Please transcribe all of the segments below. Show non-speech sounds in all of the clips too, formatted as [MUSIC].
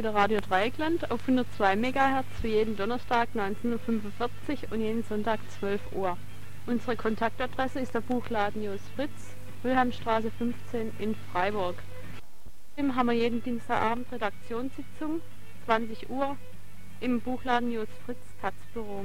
wieder Radio Dreieckland auf 102 MHz für jeden Donnerstag 19.45 Uhr und jeden Sonntag 12 Uhr. Unsere Kontaktadresse ist der Buchladen Jos Fritz, Wilhelmstraße 15 in Freiburg. Außerdem haben wir jeden Dienstagabend Redaktionssitzung, 20 Uhr, im Buchladen Jos Fritz Tatzbüro.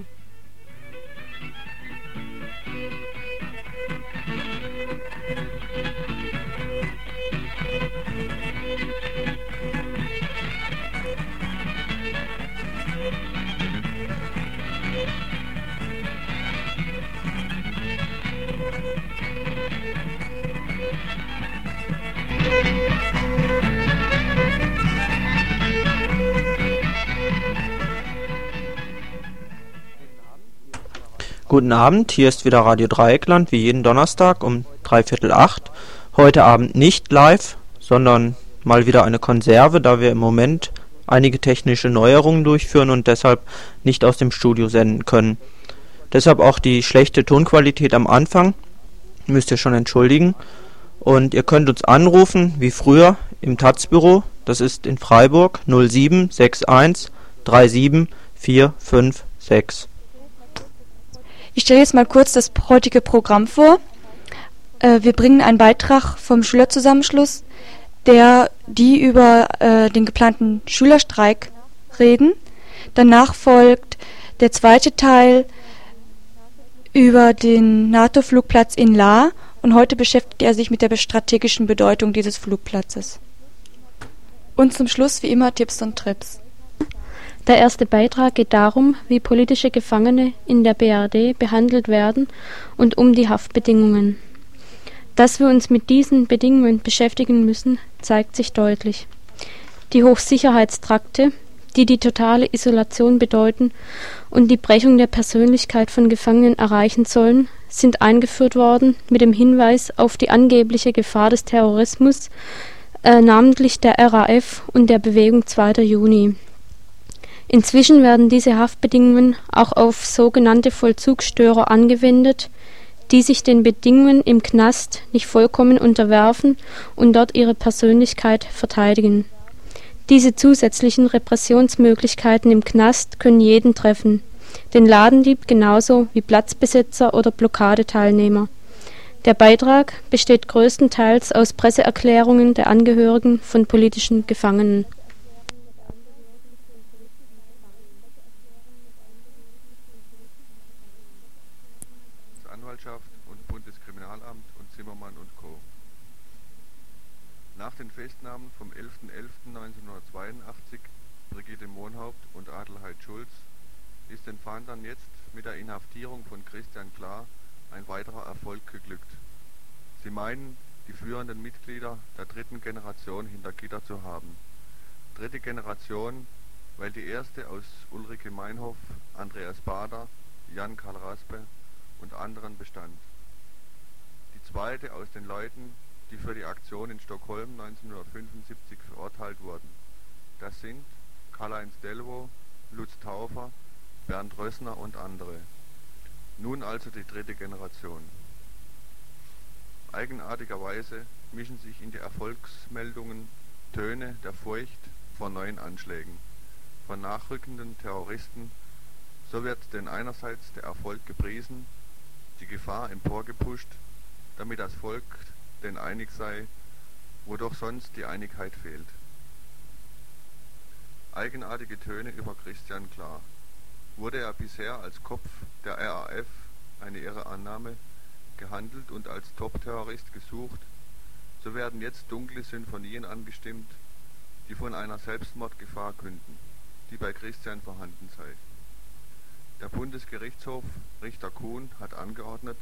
Guten Abend, hier ist wieder Radio Dreieckland, wie jeden Donnerstag um dreiviertel acht. Heute Abend nicht live, sondern mal wieder eine Konserve, da wir im Moment einige technische Neuerungen durchführen und deshalb nicht aus dem Studio senden können. Deshalb auch die schlechte Tonqualität am Anfang, müsst ihr schon entschuldigen. Und ihr könnt uns anrufen, wie früher, im Taz-Büro, das ist in Freiburg 0761 37 456. Ich stelle jetzt mal kurz das heutige Programm vor. Äh, wir bringen einen Beitrag vom Schülerzusammenschluss, der die über äh, den geplanten Schülerstreik reden. Danach folgt der zweite Teil über den NATO-Flugplatz in La und heute beschäftigt er sich mit der strategischen Bedeutung dieses Flugplatzes. Und zum Schluss wie immer Tipps und Trips. Der erste Beitrag geht darum, wie politische Gefangene in der BRD behandelt werden und um die Haftbedingungen. Dass wir uns mit diesen Bedingungen beschäftigen müssen, zeigt sich deutlich. Die Hochsicherheitstrakte, die die totale Isolation bedeuten und die Brechung der Persönlichkeit von Gefangenen erreichen sollen, sind eingeführt worden mit dem Hinweis auf die angebliche Gefahr des Terrorismus, äh, namentlich der RAF und der Bewegung 2. Juni. Inzwischen werden diese Haftbedingungen auch auf sogenannte Vollzugsstörer angewendet, die sich den Bedingungen im Knast nicht vollkommen unterwerfen und dort ihre Persönlichkeit verteidigen. Diese zusätzlichen Repressionsmöglichkeiten im Knast können jeden treffen, den Ladendieb genauso wie Platzbesitzer oder Blockadeteilnehmer. Der Beitrag besteht größtenteils aus Presseerklärungen der Angehörigen von politischen Gefangenen Staatsanwaltschaft und Bundeskriminalamt und Zimmermann und Co. Nach den Festnahmen vom 11.11.1982 Brigitte Mohnhaupt und Adelheid Schulz ist den Fahndern jetzt mit der Inhaftierung von Christian Klar ein weiterer Erfolg geglückt. Sie meinen, die führenden Mitglieder der dritten Generation hinter Gitter zu haben. Dritte Generation, weil die erste aus Ulrike Meinhoff, Andreas Bader, Jan Karl Raspe und anderen bestand. Die zweite aus den Leuten, die für die Aktion in Stockholm 1975 verurteilt wurden. Das sind Karl-Heinz Delvo, Lutz Taufer, Bernd Rössner und andere. Nun also die dritte Generation. Eigenartigerweise mischen sich in die Erfolgsmeldungen Töne der Furcht vor neuen Anschlägen, von nachrückenden Terroristen, so wird denn einerseits der Erfolg gepriesen, die Gefahr emporgepusht, damit das Volk denn einig sei, wo doch sonst die Einigkeit fehlt. Eigenartige Töne über Christian Klar. Wurde er bisher als Kopf der RAF, eine irre Annahme, gehandelt und als Top-Terrorist gesucht, so werden jetzt dunkle Sinfonien angestimmt, die von einer Selbstmordgefahr künden, die bei Christian vorhanden sei. Der Bundesgerichtshof Richter Kuhn hat angeordnet,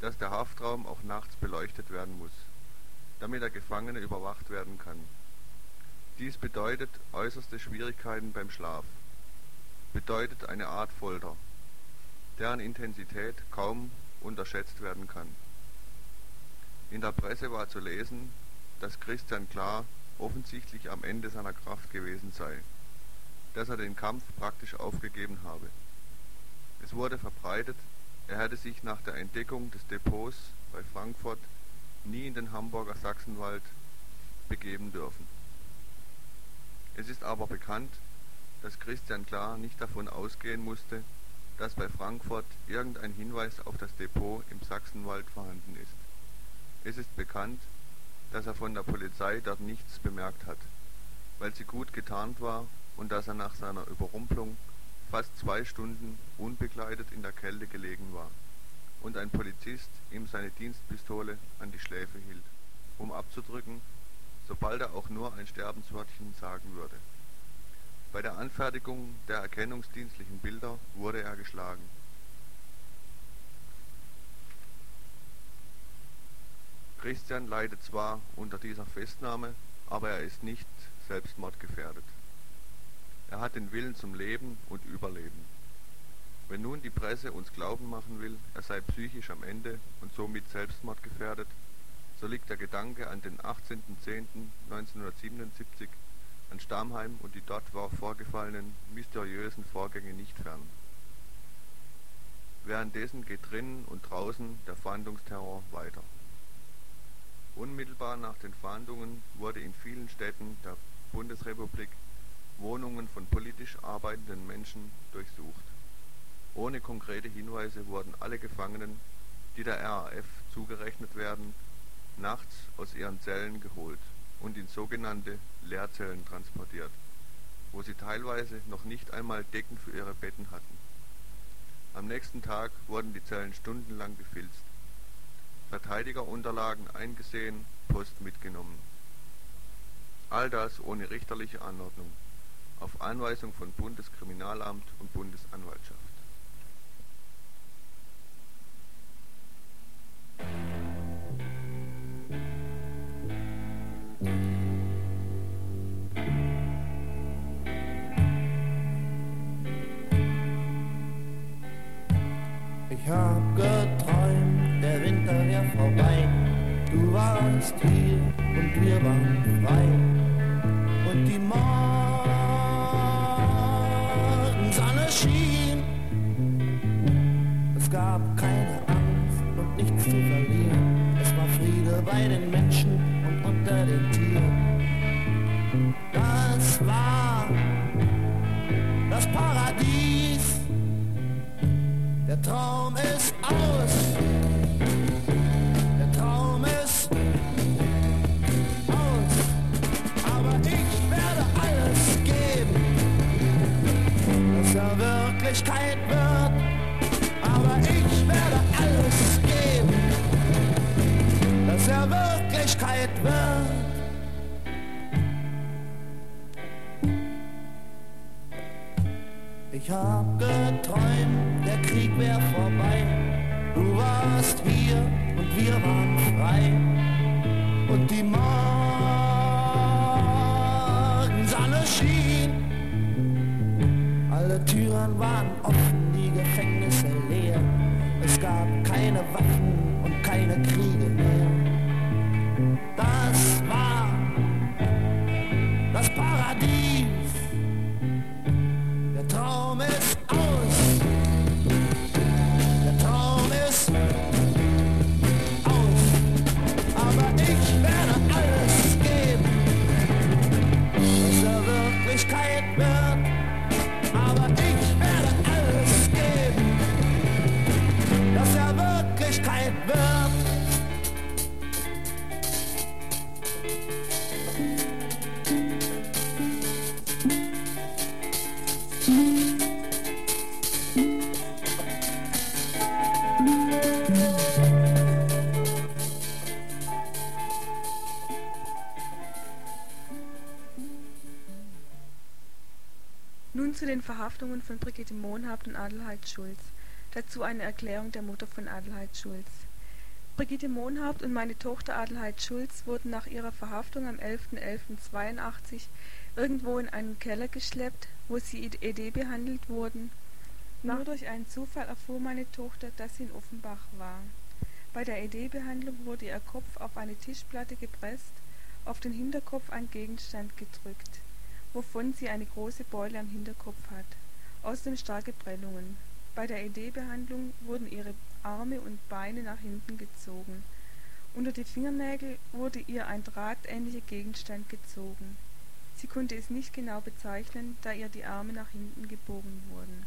dass der Haftraum auch nachts beleuchtet werden muss, damit der Gefangene überwacht werden kann. Dies bedeutet äußerste Schwierigkeiten beim Schlaf, bedeutet eine Art Folter, deren Intensität kaum unterschätzt werden kann. In der Presse war zu lesen, dass Christian Klar offensichtlich am Ende seiner Kraft gewesen sei, dass er den Kampf praktisch aufgegeben habe. Es wurde verbreitet, er hätte sich nach der Entdeckung des Depots bei Frankfurt nie in den Hamburger Sachsenwald begeben dürfen. Es ist aber bekannt, dass Christian Klar nicht davon ausgehen musste, dass bei Frankfurt irgendein Hinweis auf das Depot im Sachsenwald vorhanden ist. Es ist bekannt, dass er von der Polizei dort nichts bemerkt hat, weil sie gut getarnt war und dass er nach seiner Überrumpelung fast zwei Stunden unbekleidet in der Kälte gelegen war und ein Polizist ihm seine Dienstpistole an die Schläfe hielt, um abzudrücken, sobald er auch nur ein Sterbenswörtchen sagen würde. Bei der Anfertigung der erkennungsdienstlichen Bilder wurde er geschlagen. Christian leidet zwar unter dieser Festnahme, aber er ist nicht selbstmordgefährdet. Er hat den Willen zum Leben und Überleben. Wenn nun die Presse uns glauben machen will, er sei psychisch am Ende und somit selbstmordgefährdet, so liegt der Gedanke an den 18.10.1977 an Stamheim und die dort vorgefallenen mysteriösen Vorgänge nicht fern. Währenddessen geht drinnen und draußen der Fahndungsterror weiter. Unmittelbar nach den Fahndungen wurde in vielen Städten der Bundesrepublik Wohnungen von politisch arbeitenden Menschen durchsucht. Ohne konkrete Hinweise wurden alle Gefangenen, die der RAF zugerechnet werden, nachts aus ihren Zellen geholt und in sogenannte Leerzellen transportiert, wo sie teilweise noch nicht einmal Decken für ihre Betten hatten. Am nächsten Tag wurden die Zellen stundenlang gefilzt, Verteidigerunterlagen eingesehen, Post mitgenommen. All das ohne richterliche Anordnung, auf Anweisung von Bundeskriminalamt und Bundesanwaltschaft. Ich hab geträumt, der Winter wär vorbei. Du warst hier und wir waren frei. Und die Morgensonne schien. Es gab keine Angst und nichts zu verlieren. Es war Friede bei den Menschen und unter den Tieren. Das war das Paradies. Der Traum ist aus. Wirklichkeit wird. Aber ich werde alles geben, dass er Wirklichkeit wird. Ich hab geträumt, der Krieg wär vorbei. Du warst hier und wir waren frei. Und die Morgensonne Alle und Adelheid Schulz. Dazu eine Erklärung der Mutter von Adelheid Schulz. Brigitte Mohnhaupt und meine Tochter Adelheid Schulz wurden nach ihrer Verhaftung am 11.11.82 irgendwo in einen Keller geschleppt, wo sie ED behandelt wurden. Nur durch einen Zufall erfuhr meine Tochter, dass sie in Offenbach war. Bei der ED-Behandlung wurde ihr Kopf auf eine Tischplatte gepresst, auf den Hinterkopf ein Gegenstand gedrückt, wovon sie eine große Beule am Hinterkopf hat, außerdem starke Prellungen. Bei der ED-Behandlung wurden ihre Arme und Beine nach hinten gezogen. Unter die Fingernägel wurde ihr ein drahtähnlicher Gegenstand gezogen. Sie konnte es nicht genau bezeichnen, da ihr die Arme nach hinten gebogen wurden.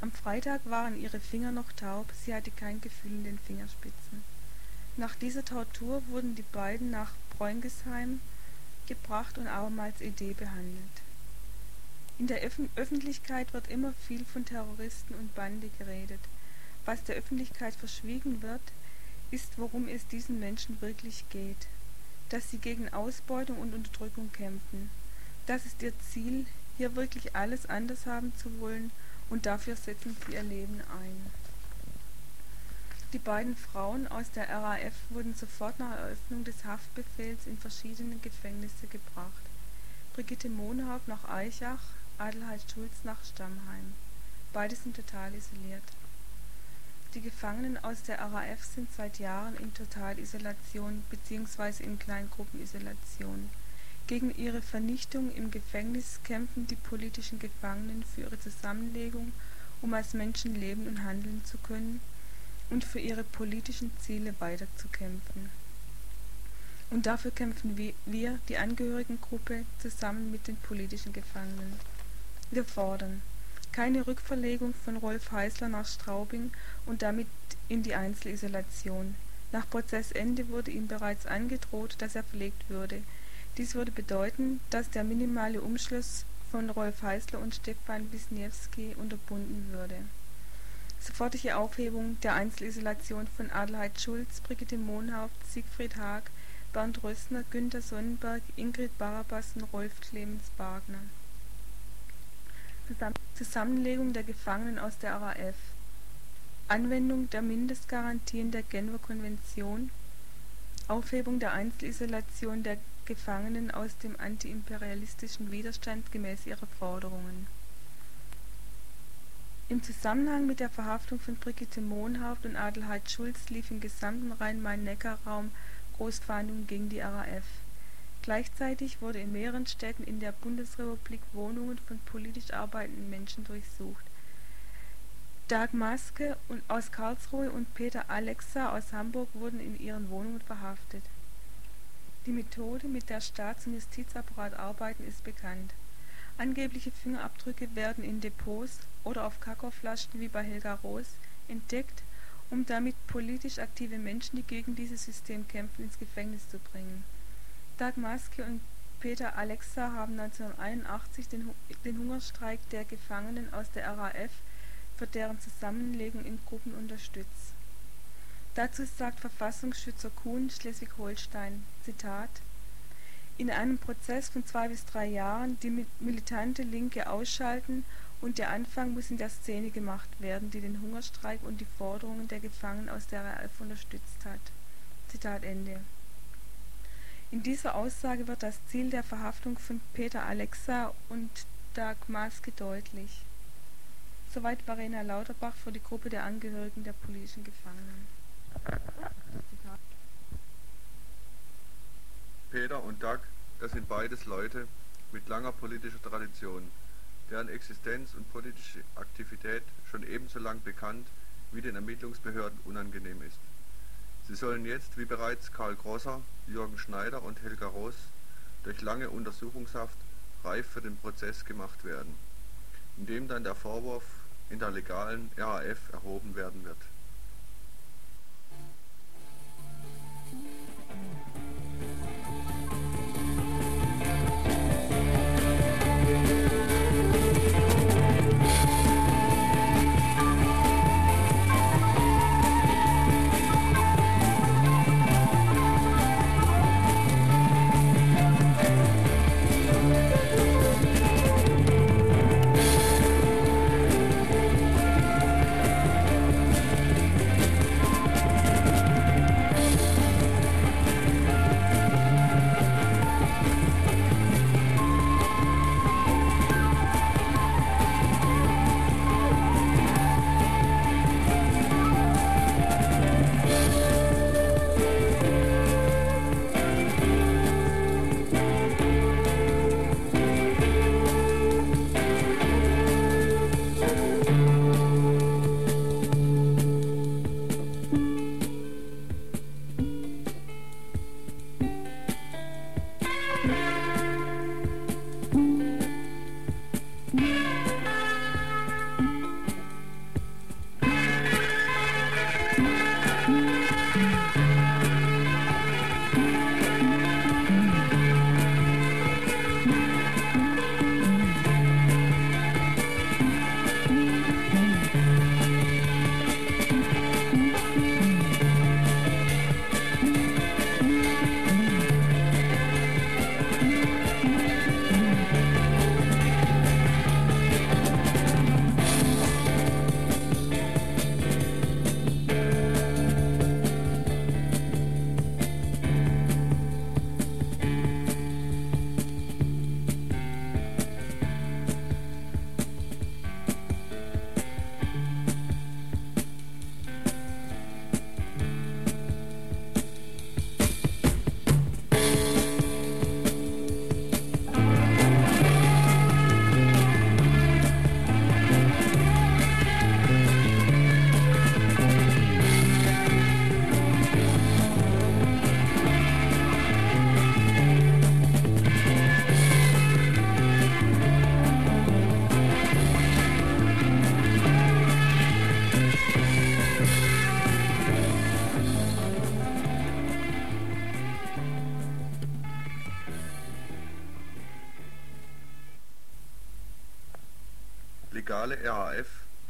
Am Freitag waren ihre Finger noch taub, sie hatte kein Gefühl in den Fingerspitzen. Nach dieser Tortur wurden die beiden nach Bräungesheim gebracht und abermals ED behandelt. In der Öf Öffentlichkeit wird immer viel von Terroristen und Bande geredet. Was der Öffentlichkeit verschwiegen wird, ist, worum es diesen Menschen wirklich geht. Dass sie gegen Ausbeutung und Unterdrückung kämpfen. Das ist ihr Ziel, hier wirklich alles anders haben zu wollen und dafür setzen sie ihr Leben ein. Die beiden Frauen aus der RAF wurden sofort nach Eröffnung des Haftbefehls in verschiedene Gefängnisse gebracht. Brigitte Mohnhaupt nach Eichach, Adelheid Schulz nach Stammheim. Beide sind total isoliert. Die Gefangenen aus der RAF sind seit Jahren in Totalisolation bzw. in Kleingruppenisolation. Gegen ihre Vernichtung im Gefängnis kämpfen die politischen Gefangenen für ihre Zusammenlegung, um als Menschen leben und handeln zu können und für ihre politischen Ziele weiterzukämpfen. Und dafür kämpfen wir, die Angehörigengruppe, zusammen mit den politischen Gefangenen. Wir fordern keine Rückverlegung von Rolf Heißler nach Straubing und damit in die Einzelisolation. Nach Prozessende wurde ihm bereits angedroht, dass er verlegt würde. Dies würde bedeuten, dass der minimale Umschluss von Rolf Heißler und Stefan Wisniewski unterbunden würde. Sofortige Aufhebung der Einzelisolation von Adelheid Schulz, Brigitte Mohnhaupt, Siegfried Haag, Bernd Rössner, Günter Sonnenberg, Ingrid Barabas und Rolf Clemens Wagner. Zusammenlegung der Gefangenen aus der RAF Anwendung der Mindestgarantien der Genfer Konvention Aufhebung der Einzelisolation der Gefangenen aus dem antiimperialistischen Widerstand gemäß ihrer Forderungen. Im Zusammenhang mit der Verhaftung von Brigitte Mohnhaupt und Adelheid Schulz lief im gesamten Rhein-Main-Neckar-Raum Großfahndung gegen die RAF. Gleichzeitig wurde in mehreren Städten in der Bundesrepublik Wohnungen von politisch arbeitenden Menschen durchsucht. Dag Maske aus Karlsruhe und Peter Alexa aus Hamburg wurden in ihren Wohnungen verhaftet die Methode, mit der Staats- und Justizapparat arbeiten, ist bekannt. Angebliche Fingerabdrücke werden in Depots oder auf Kakaoflaschen wie bei Helga Roos entdeckt, um damit politisch aktive Menschen, die gegen dieses System kämpfen, ins Gefängnis zu bringen. Dag Maske und Peter Alexa haben 1981 den, den Hungerstreik der Gefangenen aus der RAF für deren Zusammenlegung in Gruppen unterstützt Dazu sagt Verfassungsschützer Kuhn (Schleswig-Holstein: Zitat: In einem Prozess von zwei bis drei Jahren die militante Linke ausschalten und der Anfang muss in der Szene gemacht werden, die den Hungerstreik und die Forderungen der Gefangenen aus der RAF unterstützt hat. Zitat Ende. In dieser Aussage wird das Ziel der Verhaftung von Peter Alexa und Dag Maske deutlich. Soweit Verena Lauterbach für die Gruppe der Angehörigen der politischen Gefangenen Peter und Doug, das sind beides Leute mit langer politischer Tradition, deren Existenz und politische Aktivität schon ebenso lang bekannt wie den Ermittlungsbehörden unangenehm ist. Sie sollen jetzt, wie bereits Karl Grosser, Jürgen Schneider und Helga Roos, durch lange Untersuchungshaft reif für den Prozess gemacht werden, in dem dann der Vorwurf in der legalen RAF erhoben werden wird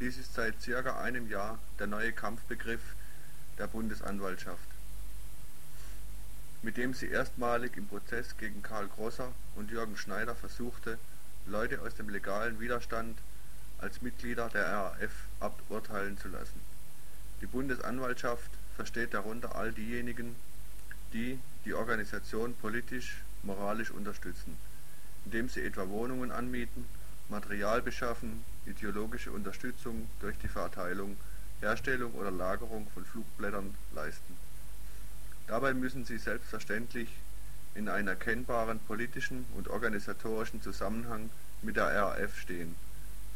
dies ist seit circa einem Jahr der neue Kampfbegriff der Bundesanwaltschaft, mit dem sie erstmalig im Prozess gegen Karl Grosser und Jürgen Schneider versuchte, Leute aus dem legalen Widerstand als Mitglieder der RAF aburteilen zu lassen. Die Bundesanwaltschaft versteht darunter all diejenigen, die die Organisation politisch, moralisch unterstützen, indem sie etwa Wohnungen anmieten, Material beschaffen, ideologische Unterstützung durch die Verteilung, Herstellung oder Lagerung von Flugblättern leisten. Dabei müssen sie selbstverständlich in einem erkennbaren politischen und organisatorischen Zusammenhang mit der RAF stehen,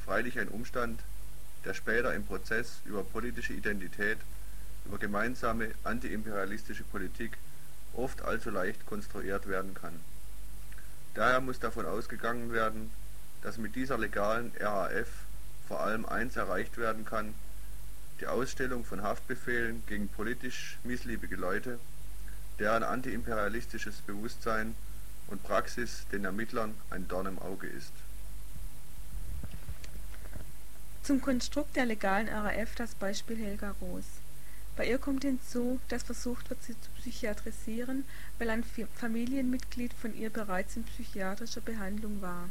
freilich ein Umstand, der später im Prozess über politische Identität, über gemeinsame antiimperialistische Politik oft allzu leicht konstruiert werden kann. Daher muss davon ausgegangen werden, dass mit dieser legalen RAF vor allem eins erreicht werden kann, die Ausstellung von Haftbefehlen gegen politisch missliebige Leute, deren antiimperialistisches Bewusstsein und Praxis den Ermittlern ein Dorn im Auge ist. Zum Konstrukt der legalen RAF das Beispiel Helga Roos. Bei ihr kommt hinzu, dass versucht wird, sie zu psychiatrisieren, weil ein Familienmitglied von ihr bereits in psychiatrischer Behandlung war.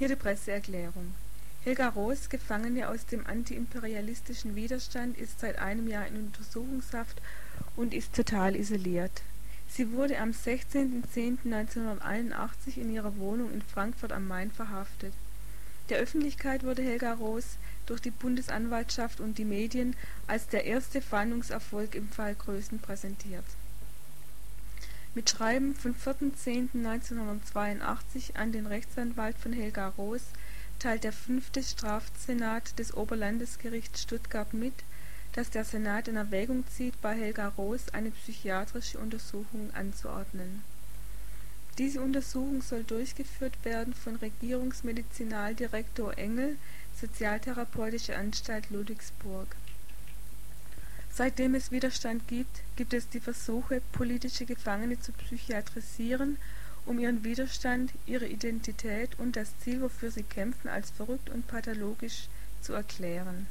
Hier die Presseerklärung. Helga Roos, Gefangene aus dem antiimperialistischen Widerstand, ist seit einem Jahr in Untersuchungshaft und ist total isoliert. Sie wurde am 16.10.1981 in ihrer Wohnung in Frankfurt am Main verhaftet. Der Öffentlichkeit wurde Helga Roos durch die Bundesanwaltschaft und die Medien als der erste Fahndungserfolg im Fall Größen präsentiert. Mit Schreiben vom 4.10.1982 an den Rechtsanwalt von Helga Roos teilt der fünfte Strafsenat des Oberlandesgerichts Stuttgart mit, dass der Senat in Erwägung zieht, bei Helga Roos eine psychiatrische Untersuchung anzuordnen. Diese Untersuchung soll durchgeführt werden von Regierungsmedizinaldirektor Engel, Sozialtherapeutische Anstalt Ludwigsburg. Seitdem es Widerstand gibt, gibt es die Versuche, politische Gefangene zu psychiatrisieren um ihren Widerstand, ihre Identität und das Ziel, wofür sie kämpfen, als verrückt und pathologisch zu erklären.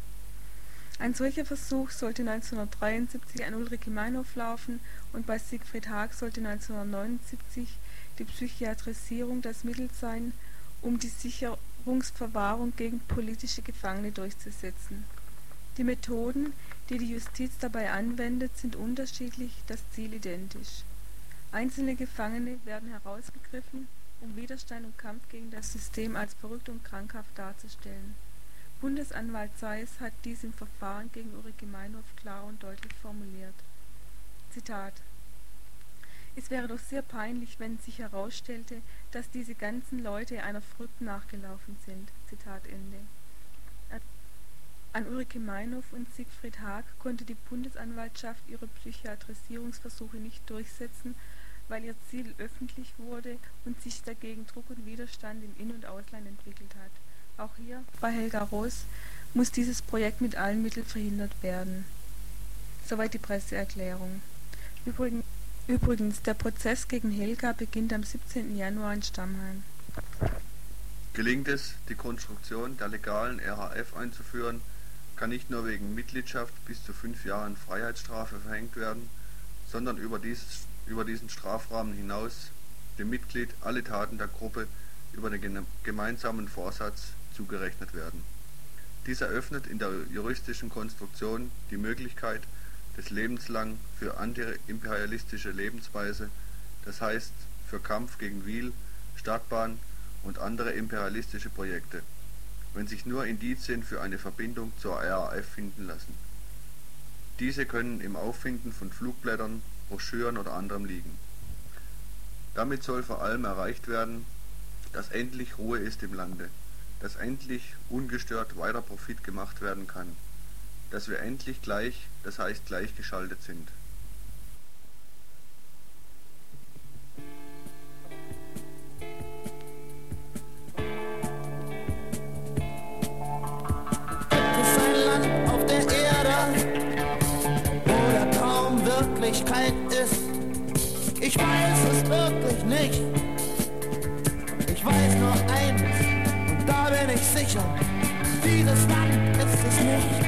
Ein solcher Versuch sollte 1973 an Ulrike Meinhof laufen und bei Siegfried Haag sollte 1979 die Psychiatrisierung das Mittel sein, um die Sicherungsverwahrung gegen politische Gefangene durchzusetzen. Die Methoden, die die Justiz dabei anwendet, sind unterschiedlich, das Ziel identisch Einzelne Gefangene werden herausgegriffen, um Widerstand und Kampf gegen das System als verrückt und krankhaft darzustellen. Bundesanwalt Seiß hat dies im Verfahren gegen Ulrike Meinhof klar und deutlich formuliert. Zitat Es wäre doch sehr peinlich, wenn sich herausstellte, dass diese ganzen Leute einer Flucht nachgelaufen sind. Zitat Ende. An Ulrike Meinhof und Siegfried Haag konnte die Bundesanwaltschaft ihre Psychiatrisierungsversuche nicht durchsetzen weil ihr Ziel öffentlich wurde und sich dagegen Druck und Widerstand im In und Ausland entwickelt hat. Auch hier, bei Helga Roos, muss dieses Projekt mit allen Mitteln verhindert werden. Soweit die Presseerklärung. Übrigens, übrigens, der Prozess gegen Helga beginnt am 17. Januar in Stammheim. Gelingt es, die Konstruktion der legalen RAF einzuführen, kann nicht nur wegen Mitgliedschaft bis zu fünf Jahren Freiheitsstrafe verhängt werden, sondern über diesen Strafrahmen hinaus dem Mitglied alle Taten der Gruppe über den gemeinsamen Vorsatz zugerechnet werden. Dies eröffnet in der juristischen Konstruktion die Möglichkeit des lebenslang für antiimperialistische Lebensweise, das heißt für Kampf gegen Wiel, Stadtbahn und andere imperialistische Projekte, wenn sich nur Indizien für eine Verbindung zur RAF finden lassen. Diese können im Auffinden von Flugblättern Broschüren oder anderem liegen. Damit soll vor allem erreicht werden, dass endlich Ruhe ist im Lande, dass endlich ungestört weiter Profit gemacht werden kann, dass wir endlich gleich, das heißt gleichgeschaltet sind. Wirklichkeit ist. Ich weiß es wirklich nicht. Ich weiß nur eines, und da bin ich sicher. Dieses Land ist es nicht.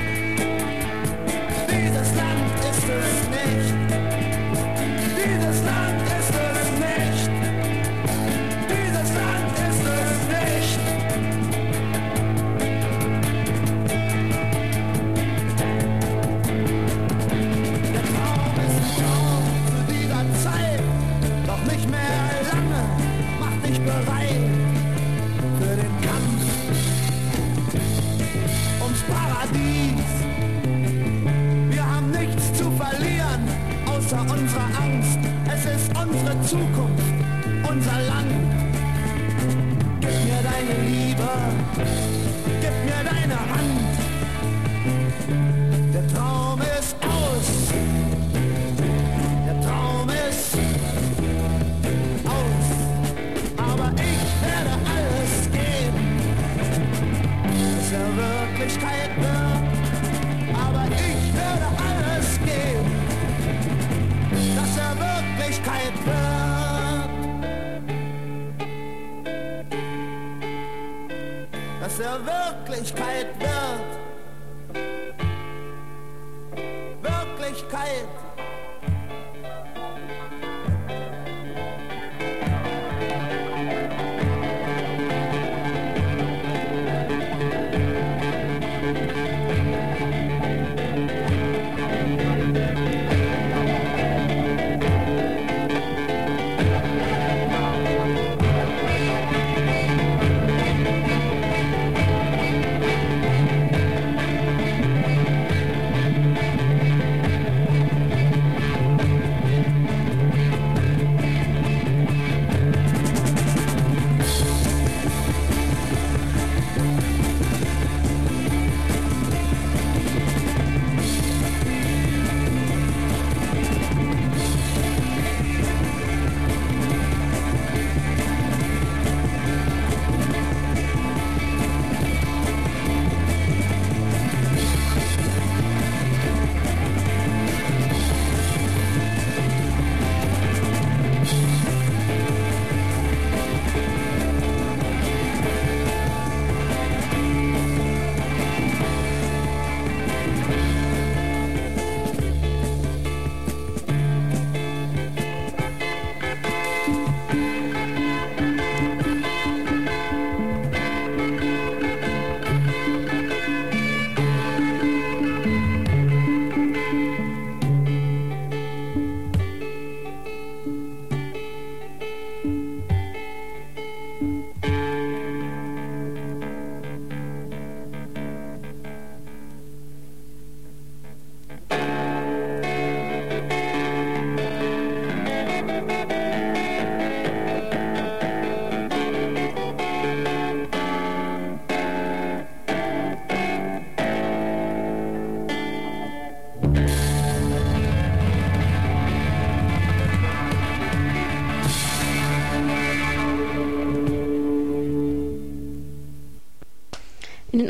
Dieses Land ist es nicht. Dieses Land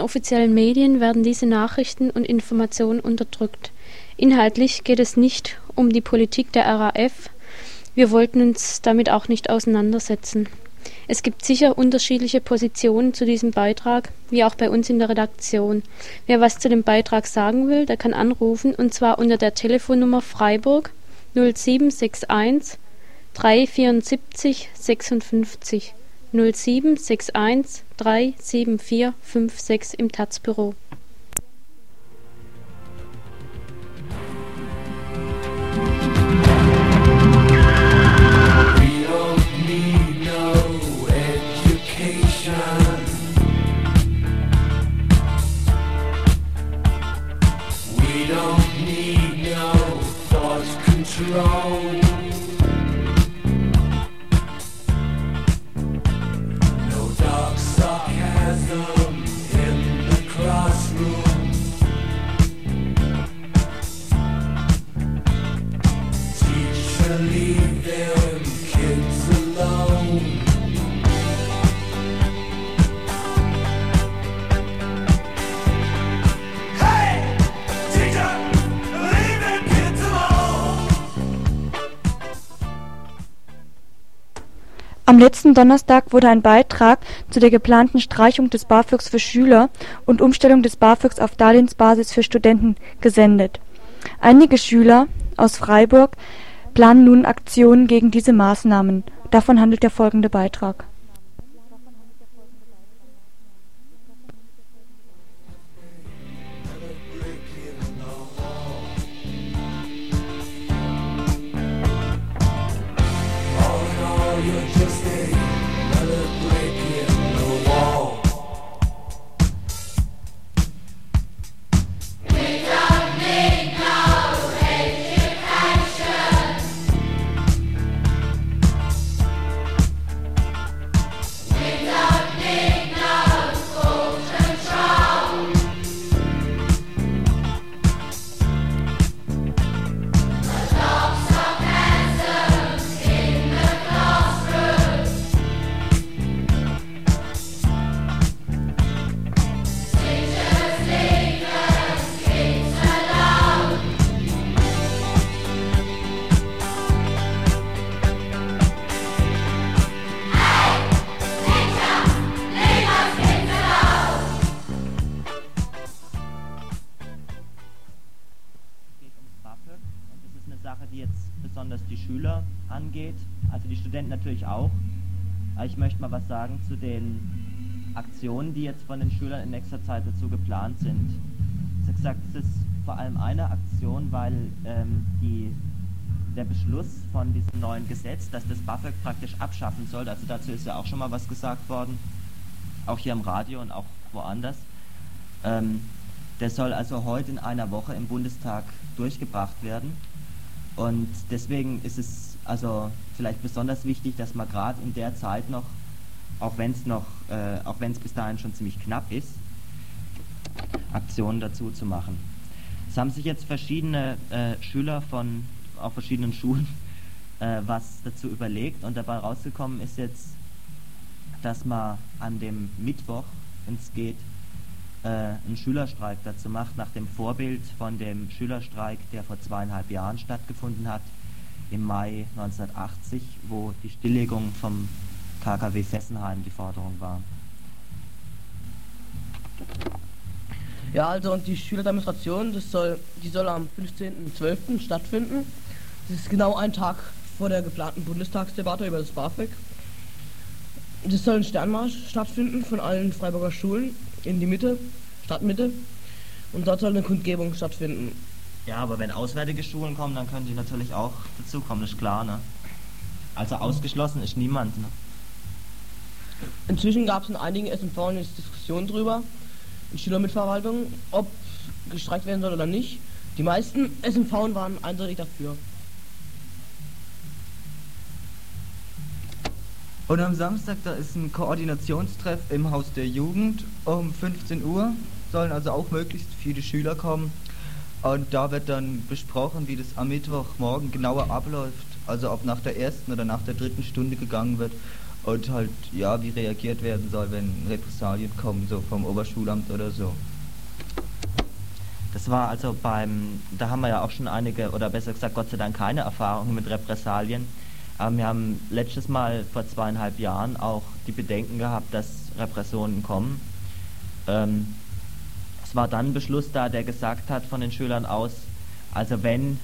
offiziellen Medien werden diese Nachrichten und Informationen unterdrückt. Inhaltlich geht es nicht um die Politik der RAF. Wir wollten uns damit auch nicht auseinandersetzen. Es gibt sicher unterschiedliche Positionen zu diesem Beitrag, wie auch bei uns in der Redaktion. Wer was zu dem Beitrag sagen will, der kann anrufen und zwar unter der Telefonnummer Freiburg 0761 374 56 0761 374 56 im Taz-Büro. We Am letzten Donnerstag wurde ein Beitrag zu der geplanten Streichung des BAföGs für Schüler und Umstellung des BAföGs auf Darlehensbasis für Studenten gesendet. Einige Schüler aus Freiburg planen nun Aktionen gegen diese Maßnahmen. Davon handelt der folgende Beitrag. Was sagen zu den Aktionen, die jetzt von den Schülern in nächster Zeit dazu geplant sind. Habe gesagt, es ist vor allem eine Aktion, weil ähm, die, der Beschluss von diesem neuen Gesetz, dass das BAföG praktisch abschaffen soll, also dazu ist ja auch schon mal was gesagt worden, auch hier im Radio und auch woanders. Ähm, der soll also heute in einer Woche im Bundestag durchgebracht werden. Und deswegen ist es also vielleicht besonders wichtig, dass man gerade in der Zeit noch, auch wenn es noch, äh, auch wenn es bis dahin schon ziemlich knapp ist, Aktionen dazu zu machen. Es haben sich jetzt verschiedene äh, Schüler von auch verschiedenen Schulen [LAUGHS] äh, was dazu überlegt und dabei rausgekommen ist jetzt, dass man an dem Mittwoch, wenn es geht, äh, einen Schülerstreik dazu macht, nach dem Vorbild von dem Schülerstreik, der vor zweieinhalb Jahren stattgefunden hat, im Mai 1980, wo die Stilllegung vom KKW Fessenheim die Forderung war. Ja, also und die Schülerdemonstration, das soll, die soll am 15.12. stattfinden. Das ist genau ein Tag vor der geplanten Bundestagsdebatte über das BAföG. Das soll ein Sternmarsch stattfinden von allen Freiburger Schulen in die Mitte, Stadtmitte. Und dort soll eine Kundgebung stattfinden. Ja, aber wenn auswärtige Schulen kommen, dann können die natürlich auch dazukommen, ist klar, ne? Also ausgeschlossen ist niemand, ne? Inzwischen gab es in einigen SMV eine Diskussion drüber, in Schülermitverwaltung, ob gestreikt werden soll oder nicht. Die meisten SMV waren eindeutig dafür. Und am Samstag, da ist ein Koordinationstreff im Haus der Jugend um 15 Uhr. Sollen also auch möglichst viele Schüler kommen. Und da wird dann besprochen, wie das am Mittwochmorgen genauer abläuft. Also ob nach der ersten oder nach der dritten Stunde gegangen wird. Und halt, ja, wie reagiert werden soll, wenn Repressalien kommen, so vom Oberschulamt oder so. Das war also beim, da haben wir ja auch schon einige, oder besser gesagt Gott sei Dank keine Erfahrungen mit Repressalien. Aber wir haben letztes Mal vor zweieinhalb Jahren auch die Bedenken gehabt, dass Repressionen kommen. Ähm, es war dann ein Beschluss da, der gesagt hat von den Schülern aus, also wenn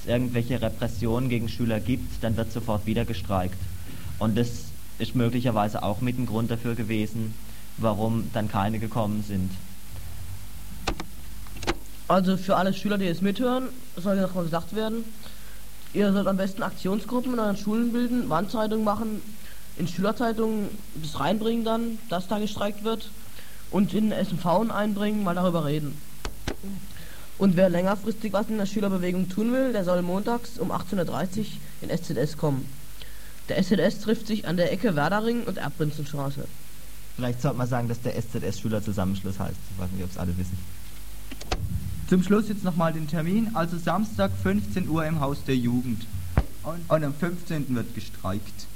es irgendwelche Repressionen gegen Schüler gibt, dann wird sofort wieder gestreikt. Und das ist möglicherweise auch mit ein Grund dafür gewesen, warum dann keine gekommen sind. Also für alle Schüler, die jetzt mithören, soll noch mal gesagt werden, ihr sollt am besten Aktionsgruppen in euren Schulen bilden, Wandzeitungen machen, in Schülerzeitungen das reinbringen dann, dass da gestreikt wird und in SMV einbringen, mal darüber reden. Und wer längerfristig was in der Schülerbewegung tun will, der soll montags um 18.30 Uhr in SZS kommen. Der SZS trifft sich an der Ecke Werdering und Erbprinzenstraße. Vielleicht sollte man sagen, dass der SZS Schülerzusammenschluss heißt. Ich weiß nicht, ob es alle wissen. Zum Schluss jetzt nochmal den Termin, also Samstag 15 Uhr im Haus der Jugend. Und, und am 15. wird gestreikt.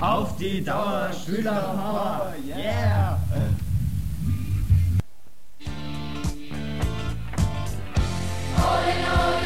Auf die Dauer Schülerpower, yeah! All in all,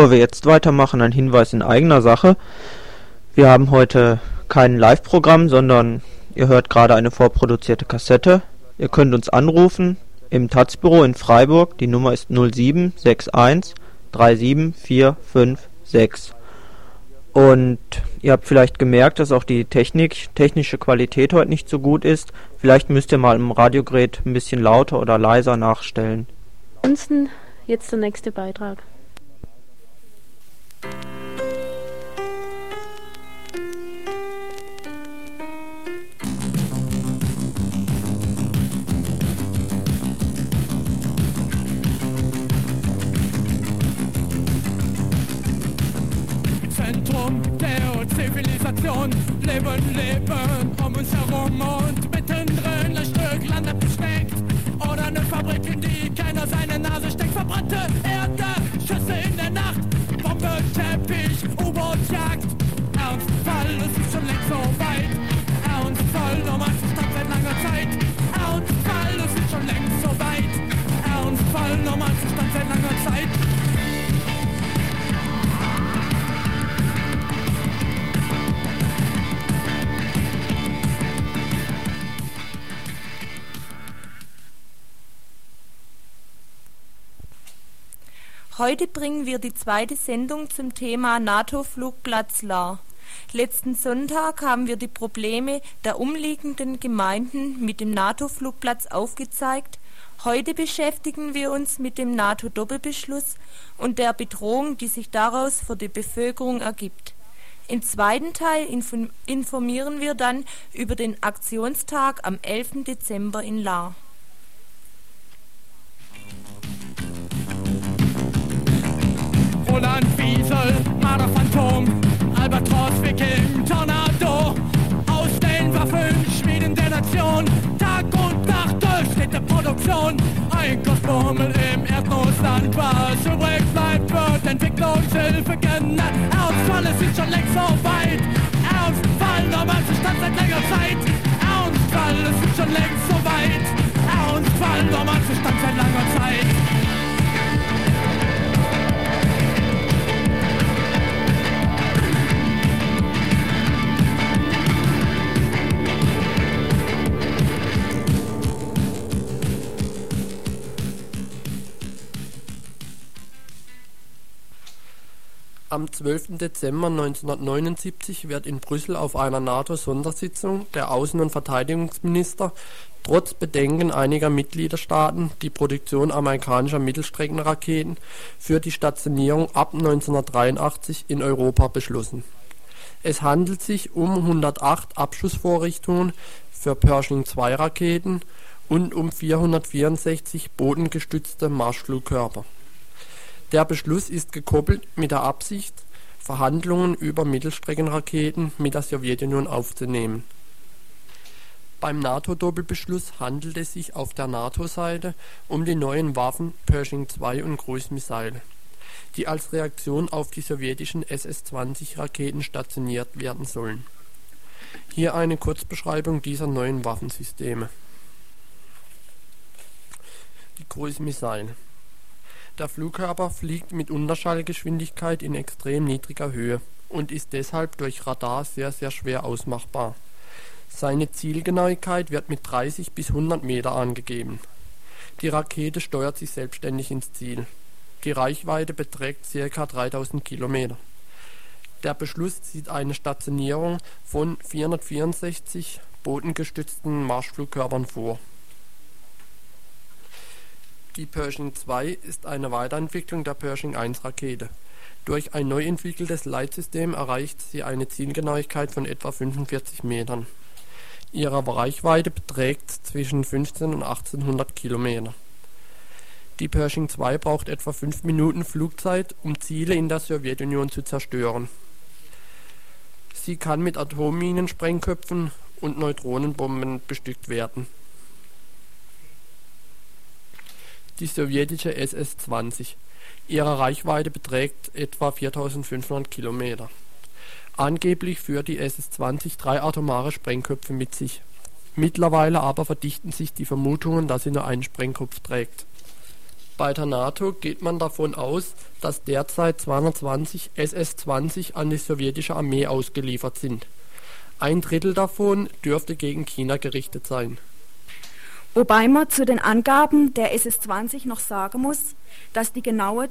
Bevor wir jetzt weitermachen, ein Hinweis in eigener Sache. Wir haben heute kein Live-Programm, sondern ihr hört gerade eine vorproduzierte Kassette. Ihr könnt uns anrufen im Taz-Büro in Freiburg. Die Nummer ist 0761 37456. Und ihr habt vielleicht gemerkt, dass auch die Technik, technische Qualität heute nicht so gut ist. Vielleicht müsst ihr mal im Radiogerät ein bisschen lauter oder leiser nachstellen. Ansonsten jetzt der nächste Beitrag. Verbrannte Erde, Schüsse in der Nacht. Bombe, Teppich, U-Boot-Jagd. Ernstfall, es ist schon längst so weit. Ernstfall, Normalzustand seit langer Zeit. Ernstfall, es ist schon längst so weit. Ernstfall, Normalzustand seit langer Zeit. Heute bringen wir die zweite Sendung zum Thema NATO-Flugplatz Lahr. Letzten Sonntag haben wir die Probleme der umliegenden Gemeinden mit dem NATO-Flugplatz aufgezeigt. Heute beschäftigen wir uns mit dem NATO-Doppelbeschluss und der Bedrohung, die sich daraus für die Bevölkerung ergibt. Im zweiten Teil informieren wir dann über den Aktionstag am 11. Dezember in Lahr. Roland Wiesel, Marder Phantom, Albatros, Viking, Tornado. Aus den Waffen, Schmieden der Nation, Tag und Nacht durchsteht der Produktion. Ein Kostbummel im Erdnussland, was übrig bleibt, wird Entwicklungshilfe genannt. Ernstfall, es ist schon längst so weit. Ernstfall, Normalzustand seit längerer Zeit. Ernstfall, es ist schon längst so weit. Ernstfall, Normalzustand seit langer Zeit. Am 12. Dezember 1979 wird in Brüssel auf einer NATO-Sondersitzung der Außen- und Verteidigungsminister trotz Bedenken einiger Mitgliedstaaten die Produktion amerikanischer Mittelstreckenraketen für die Stationierung ab 1983 in Europa beschlossen. Es handelt sich um 108 Abschussvorrichtungen für Pershing-2-Raketen und um 464 bodengestützte Marschflugkörper. Der Beschluss ist gekoppelt mit der Absicht, Verhandlungen über Mittelstreckenraketen mit der Sowjetunion aufzunehmen. Beim NATO-Doppelbeschluss handelt es sich auf der NATO-Seite um die neuen Waffen Pershing II und Cruise die als Reaktion auf die sowjetischen SS-20-Raketen stationiert werden sollen. Hier eine Kurzbeschreibung dieser neuen Waffensysteme. Die Cruise der Flugkörper fliegt mit Unterschallgeschwindigkeit in extrem niedriger Höhe und ist deshalb durch Radar sehr sehr schwer ausmachbar. Seine Zielgenauigkeit wird mit 30 bis 100 Meter angegeben. Die Rakete steuert sich selbstständig ins Ziel. Die Reichweite beträgt ca. 3000 Kilometer. Der Beschluss sieht eine Stationierung von 464 bodengestützten Marschflugkörpern vor. Die Pershing II ist eine Weiterentwicklung der Pershing I Rakete. Durch ein neu entwickeltes Leitsystem erreicht sie eine Zielgenauigkeit von etwa 45 Metern. Ihre Reichweite beträgt zwischen 15 und 1800 Kilometer. Die Pershing II braucht etwa 5 Minuten Flugzeit, um Ziele in der Sowjetunion zu zerstören. Sie kann mit Atomminensprengköpfen und Neutronenbomben bestückt werden. Die sowjetische SS-20. Ihre Reichweite beträgt etwa 4500 Kilometer. Angeblich führt die SS-20 drei atomare Sprengköpfe mit sich. Mittlerweile aber verdichten sich die Vermutungen, dass sie nur einen Sprengkopf trägt. Bei der NATO geht man davon aus, dass derzeit 220 SS-20 an die sowjetische Armee ausgeliefert sind. Ein Drittel davon dürfte gegen China gerichtet sein. Wobei man zu den Angaben der SS-20 noch sagen muss, dass die genaue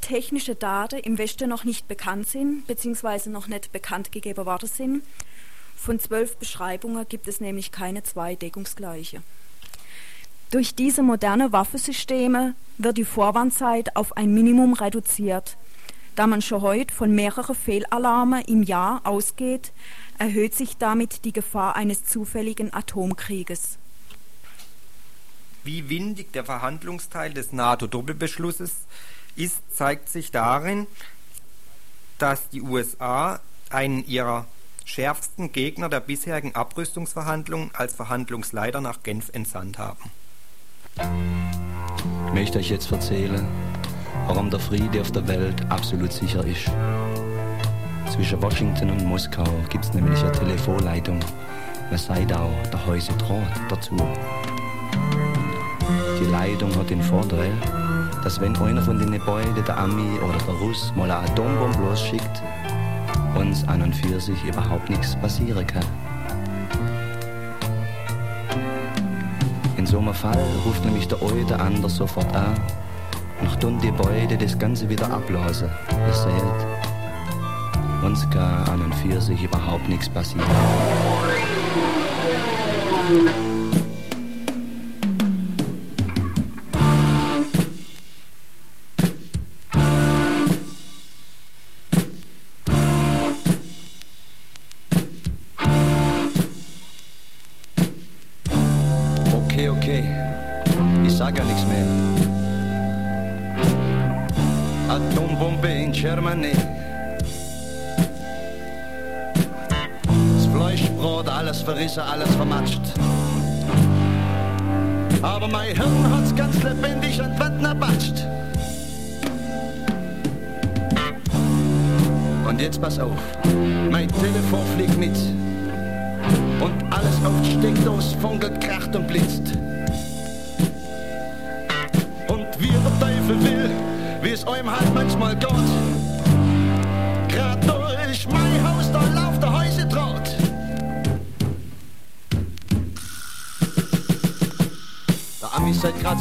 technische Daten im Westen noch nicht bekannt sind, beziehungsweise noch nicht bekannt gegeben worden sind. Von zwölf Beschreibungen gibt es nämlich keine zwei deckungsgleiche. Durch diese moderne Waffensysteme wird die Vorwarnzeit auf ein Minimum reduziert. Da man schon heute von mehreren Fehlalarme im Jahr ausgeht, erhöht sich damit die Gefahr eines zufälligen Atomkrieges. Wie windig der Verhandlungsteil des NATO-Doppelbeschlusses ist, zeigt sich darin, dass die USA einen ihrer schärfsten Gegner der bisherigen Abrüstungsverhandlungen als Verhandlungsleiter nach Genf entsandt haben. Ich möchte euch jetzt erzählen, warum der Friede auf der Welt absolut sicher ist. Zwischen Washington und Moskau gibt es nämlich eine Telefonleitung. Man sagt auch der Häuse Draht dazu. Die Leitung hat den Vorteil, dass wenn einer von den Gebäuden, der Ami oder der Russ, mal eine Atombombe losschickt, uns an und für sich überhaupt nichts passieren kann. In so einem Fall ruft nämlich der eine der sofort an. Noch tun die beide das Ganze wieder abblasen. Ihr seht, uns kann an und für sich überhaupt nichts passieren.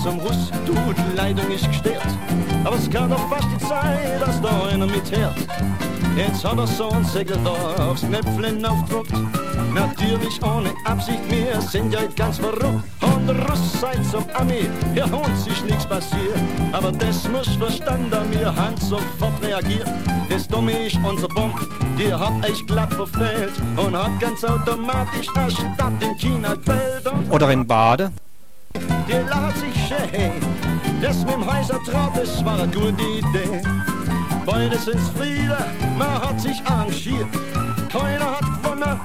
Zum Russ, die Leitung ist gestört. Aber es kann doch fast die Zeit, dass da einer mithört. Jetzt hat er so ein Segel da aufs Knöpfchen aufgedruckt. Natürlich ohne Absicht, wir sind ja ganz verrückt. Und Russ seid zum Ami, hier hont sich nichts passiert. Aber das muss verstanden, wir haben sofort reagiert. Das Dumme ist unser Bomb, die hat echt glatt verfehlt. Und hat ganz automatisch anstatt in China gewählt. Oder in Bade die lacht sich schön. Das mit dem Häuser traut, das war eine gute Idee. Beide sind Friede, man hat sich arrangiert. Keiner hat gewonnen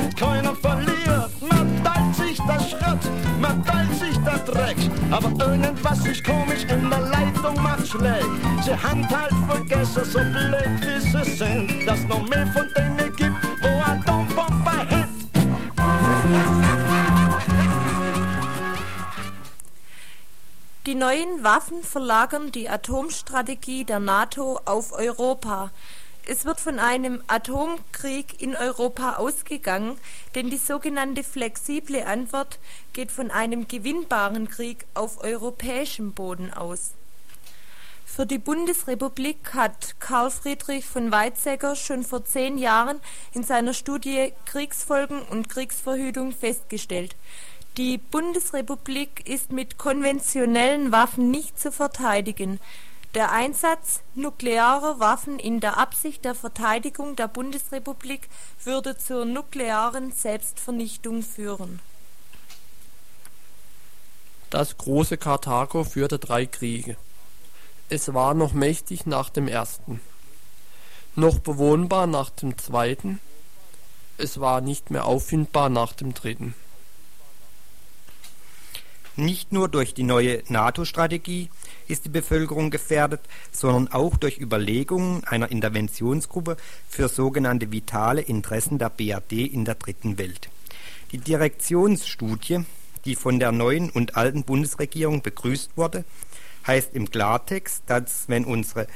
und keiner verliert. Man teilt sich das Schrott, man teilt sich das Dreck. Aber irgendwas ist komisch in der Leitung macht schlecht. Sie haben halt vergessen, so blöd wie sie sind, dass noch mehr von denen gibt, wo Atombombe hängt. Die neuen Waffen verlagern die Atomstrategie der NATO auf Europa. Es wird von einem Atomkrieg in Europa ausgegangen, denn die sogenannte flexible Antwort geht von einem gewinnbaren Krieg auf europäischem Boden aus. Für die Bundesrepublik hat Karl Friedrich von Weizsäcker schon vor zehn Jahren in seiner Studie Kriegsfolgen und Kriegsverhütung festgestellt die Bundesrepublik ist mit konventionellen Waffen nicht zu verteidigen. Der Einsatz nuklearer Waffen in der Absicht der Verteidigung der Bundesrepublik würde zur nuklearen Selbstvernichtung führen. Das große Karthago führte drei Kriege. Es war noch mächtig nach dem ersten, noch bewohnbar nach dem zweiten, es war nicht mehr auffindbar nach dem dritten. Nicht nur durch die neue NATO-Strategie ist die Bevölkerung gefährdet, sondern auch durch Überlegungen einer Interventionsgruppe für sogenannte vitale Interessen der BRD in der Dritten Welt. Die Direktionsstudie, die von der neuen und alten Bundesregierung begrüßt wurde, heißt im Klartext, dass wenn unsere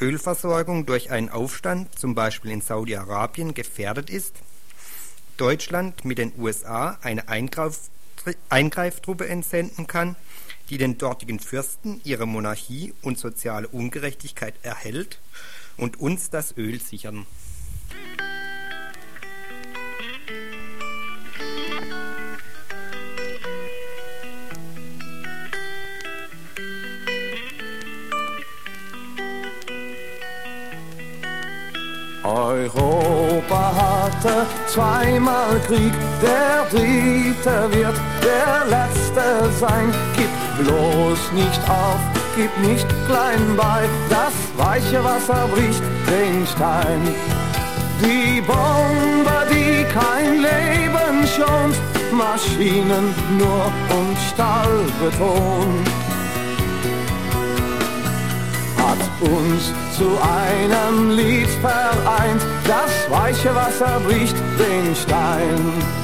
Ölversorgung durch einen Aufstand, zum Beispiel in Saudi-Arabien, gefährdet ist, Deutschland mit den USA eine Eingreif Eingreiftruppe entsenden kann, die den dortigen Fürsten ihre Monarchie und soziale Ungerechtigkeit erhält und uns das Öl sichern. Europa hatte zweimal Krieg, der dritte wird der letzte sein. Gib bloß nicht auf, gib nicht klein bei, das weiche Wasser bricht den Stein. Die Bombe, die kein Leben schont, Maschinen nur und Stahlbeton hat uns zu einem Lied vereint. Das weiche Wasser bricht den Stein.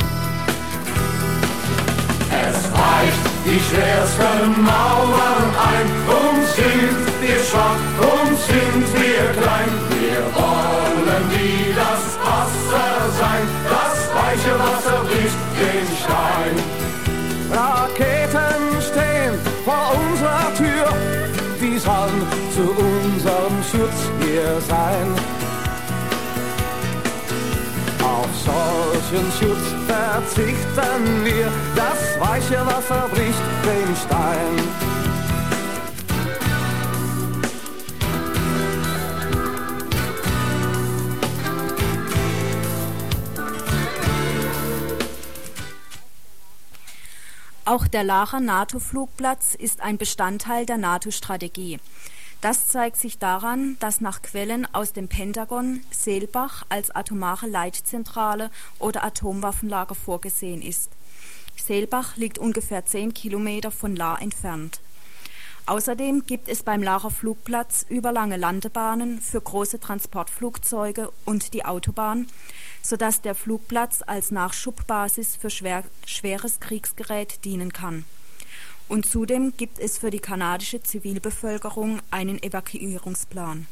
Die schwersten Mauern ein und sind wir schwach und sind wir klein. Wir wollen wie das Wasser sein, das weiche Wasser bricht den Stein. Raketen stehen vor unserer Tür, die sollen zu unserem Schutz hier sein. Solchen Schutz verzichten wir, das weiche Wasser bricht den Stein. Auch der Lacher NATO-Flugplatz ist ein Bestandteil der NATO-Strategie. Das zeigt sich daran, dass nach Quellen aus dem Pentagon Seelbach als atomare Leitzentrale oder Atomwaffenlager vorgesehen ist. Seelbach liegt ungefähr 10 Kilometer von Lahr entfernt. Außerdem gibt es beim Lacher Flugplatz überlange Landebahnen für große Transportflugzeuge und die Autobahn, sodass der Flugplatz als Nachschubbasis für schwer, schweres Kriegsgerät dienen kann. Und zudem gibt es für die kanadische Zivilbevölkerung einen Evakuierungsplan.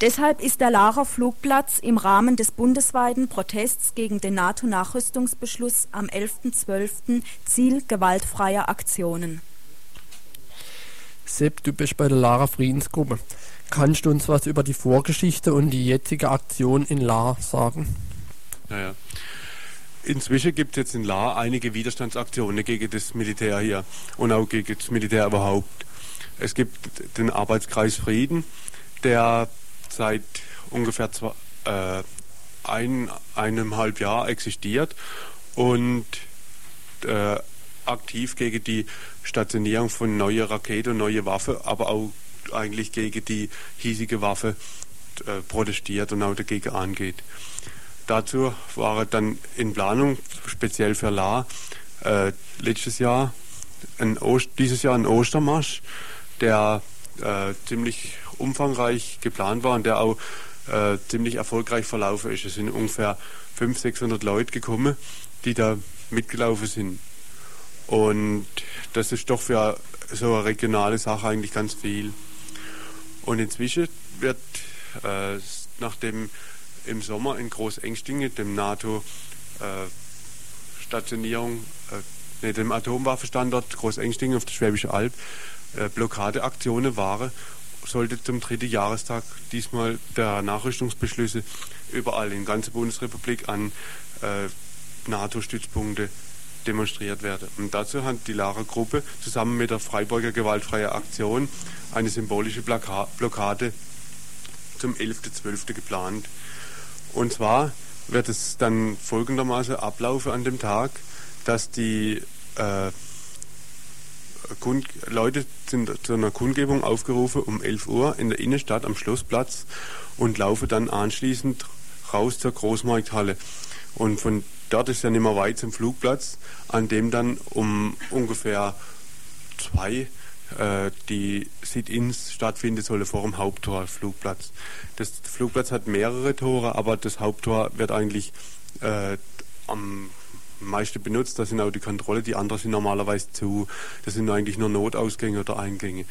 Deshalb ist der Larer Flugplatz im Rahmen des bundesweiten Protests gegen den NATO-Nachrüstungsbeschluss am 11.12. Ziel gewaltfreier Aktionen. Sepp, du bist bei der Lara Friedensgruppe. Kannst du uns was über die Vorgeschichte und die jetzige Aktion in La sagen? Naja. Inzwischen gibt es jetzt in La einige Widerstandsaktionen gegen das Militär hier und auch gegen das Militär überhaupt. Es gibt den Arbeitskreis Frieden, der seit ungefähr zwei, äh, ein, eineinhalb Jahr existiert und äh, aktiv gegen die Stationierung von neuen Raketen und neue Waffen, aber auch eigentlich gegen die hiesige Waffe äh, protestiert und auch dagegen angeht. Dazu war dann in Planung, speziell für La, äh, letztes Jahr, ein Ost, dieses Jahr ein Ostermarsch, der äh, ziemlich umfangreich geplant war und der auch äh, ziemlich erfolgreich verlaufen ist. Es sind ungefähr 500, 600 Leute gekommen, die da mitgelaufen sind. Und das ist doch für so eine regionale Sache eigentlich ganz viel. Und inzwischen wird, äh, nachdem im Sommer in Großengstinge, dem NATO-Stationierung, äh, nee, dem Atomwaffenstandort Großengstinge auf der Schwäbische Alb, äh, Blockadeaktionen waren, sollte zum dritten Jahrestag diesmal der Nachrüstungsbeschlüsse überall in ganzer Bundesrepublik an äh, NATO-Stützpunkte demonstriert werden. Und dazu hat die Lara Gruppe zusammen mit der Freiburger Gewaltfreie Aktion eine symbolische Blocka Blockade zum 11.12. geplant. Und zwar wird es dann folgendermaßen ablaufen an dem Tag, dass die äh, Kund Leute sind zu einer Kundgebung aufgerufen um 11 Uhr in der Innenstadt am Schlossplatz und laufen dann anschließend raus zur Großmarkthalle. Und von dort ist ja nicht mehr weit zum Flugplatz, an dem dann um ungefähr zwei äh, die Sit-ins stattfinden solle vor dem Haupttor Flugplatz. Das Flugplatz hat mehrere Tore, aber das Haupttor wird eigentlich äh, am meiste benutzt. Das sind auch die Kontrolle, die anderen sind normalerweise zu. Das sind eigentlich nur Notausgänge oder Eingänge.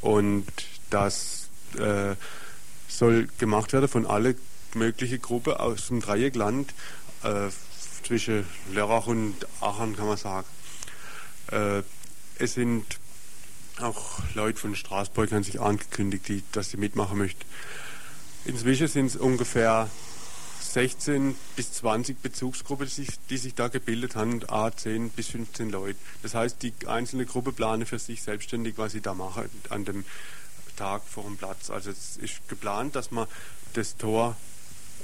Und das äh, soll gemacht werden von alle mögliche Gruppe aus dem Dreieckland äh, zwischen Lörrach und Aachen, kann man sagen. Äh, es sind auch Leute von Straßburg haben sich angekündigt, die, dass sie mitmachen möchten. Inzwischen sind es ungefähr 16 bis 20 Bezugsgruppen, die sich, die sich da gebildet haben, a 10 bis 15 Leute. Das heißt, die einzelne Gruppe plane für sich selbstständig, was sie da machen an dem Tag vor dem Platz. Also es ist geplant, dass man das Tor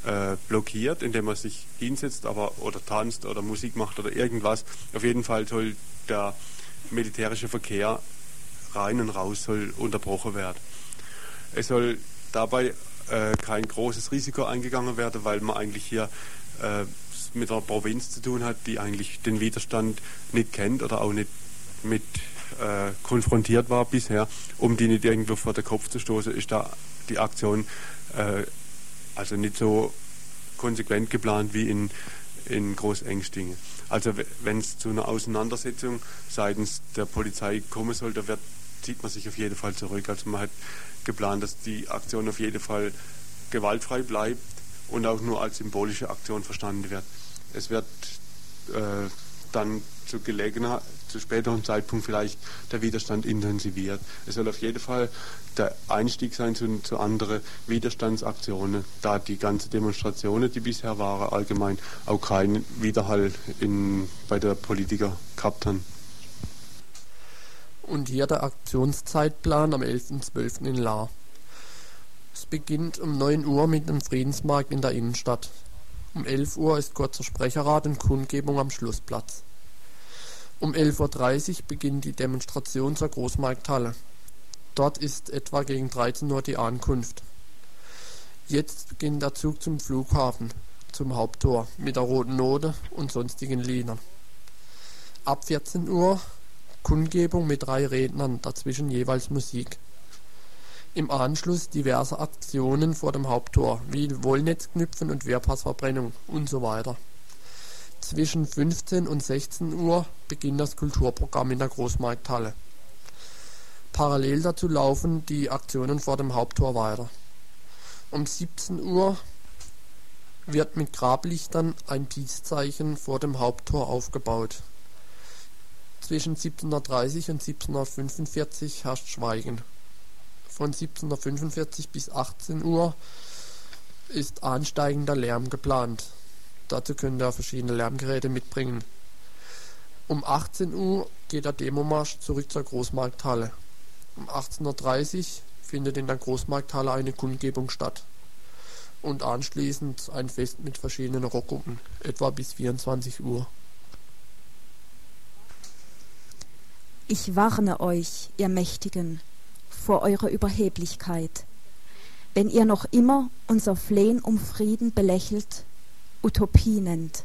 äh, blockiert, indem man sich hinsetzt aber, oder tanzt oder Musik macht oder irgendwas. Auf jeden Fall soll der militärische Verkehr rein und raus soll unterbrochen werden. Es soll dabei äh, kein großes Risiko eingegangen werden, weil man eigentlich hier äh, mit einer Provinz zu tun hat, die eigentlich den Widerstand nicht kennt oder auch nicht mit äh, konfrontiert war bisher, um die nicht irgendwo vor den Kopf zu stoßen, ist da die Aktion äh, also nicht so konsequent geplant wie in, in Großengstingen. Also wenn es zu einer Auseinandersetzung seitens der Polizei kommen soll, da wird, zieht man sich auf jeden Fall zurück. Also man hat geplant, dass die Aktion auf jeden Fall gewaltfrei bleibt und auch nur als symbolische Aktion verstanden wird. Es wird äh, dann zu gelegener, zu späteren Zeitpunkt vielleicht der Widerstand intensiviert. Es soll auf jeden Fall der Einstieg sein zu, zu anderen Widerstandsaktionen, da die ganzen Demonstrationen, die bisher waren, allgemein auch keinen Widerhall in, bei der Politiker gehabt haben. Und hier der Aktionszeitplan am 11.12. in Lahr. Es beginnt um 9 Uhr mit dem Friedensmarkt in der Innenstadt. Um 11 Uhr ist kurzer Sprecherrat und Kundgebung am Schlussplatz. Um 11.30 Uhr beginnt die Demonstration zur Großmarkthalle. Dort ist etwa gegen 13 Uhr die Ankunft. Jetzt beginnt der Zug zum Flughafen, zum Haupttor, mit der roten Note und sonstigen Liedern. Ab 14 Uhr Kundgebung mit drei Rednern, dazwischen jeweils Musik. Im Anschluss diverse Aktionen vor dem Haupttor, wie Wollnetzknüpfen und Wehrpassverbrennung und so weiter. Zwischen 15 und 16 Uhr beginnt das Kulturprogramm in der Großmarkthalle. Parallel dazu laufen die Aktionen vor dem Haupttor weiter. Um 17 Uhr wird mit Grablichtern ein Peace-Zeichen vor dem Haupttor aufgebaut. Zwischen 17.30 und 17.45 herrscht Schweigen. Von 17.45 bis 18 Uhr ist ansteigender Lärm geplant. Dazu können ihr verschiedene Lärmgeräte mitbringen. Um 18 Uhr geht der Demomarsch zurück zur Großmarkthalle. Um 18.30 Uhr findet in der Großmarkthalle eine Kundgebung statt. Und anschließend ein Fest mit verschiedenen Rockgruppen, etwa bis 24 Uhr. Ich warne euch, ihr Mächtigen, vor eurer Überheblichkeit. Wenn ihr noch immer unser Flehen um Frieden belächelt, Utopie nennt,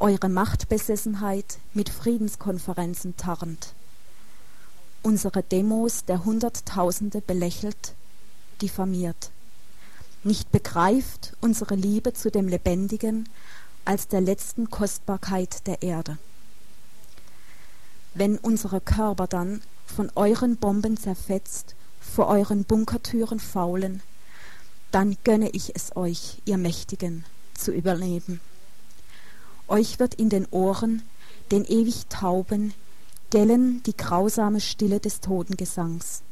eure Machtbesessenheit mit Friedenskonferenzen tarnt, unsere Demos der Hunderttausende belächelt, diffamiert, nicht begreift unsere Liebe zu dem Lebendigen als der letzten Kostbarkeit der Erde. Wenn unsere Körper dann von euren Bomben zerfetzt, vor euren Bunkertüren faulen, dann gönne ich es euch, ihr Mächtigen, zu überleben. Euch wird in den Ohren, den ewig Tauben, gellen die grausame Stille des Totengesangs.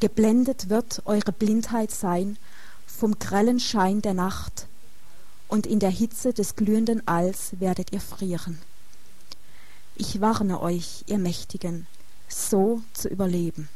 Geblendet wird eure Blindheit sein vom grellen Schein der Nacht, und in der Hitze des glühenden Alls werdet ihr frieren. Ich warne euch, ihr Mächtigen, so zu überleben.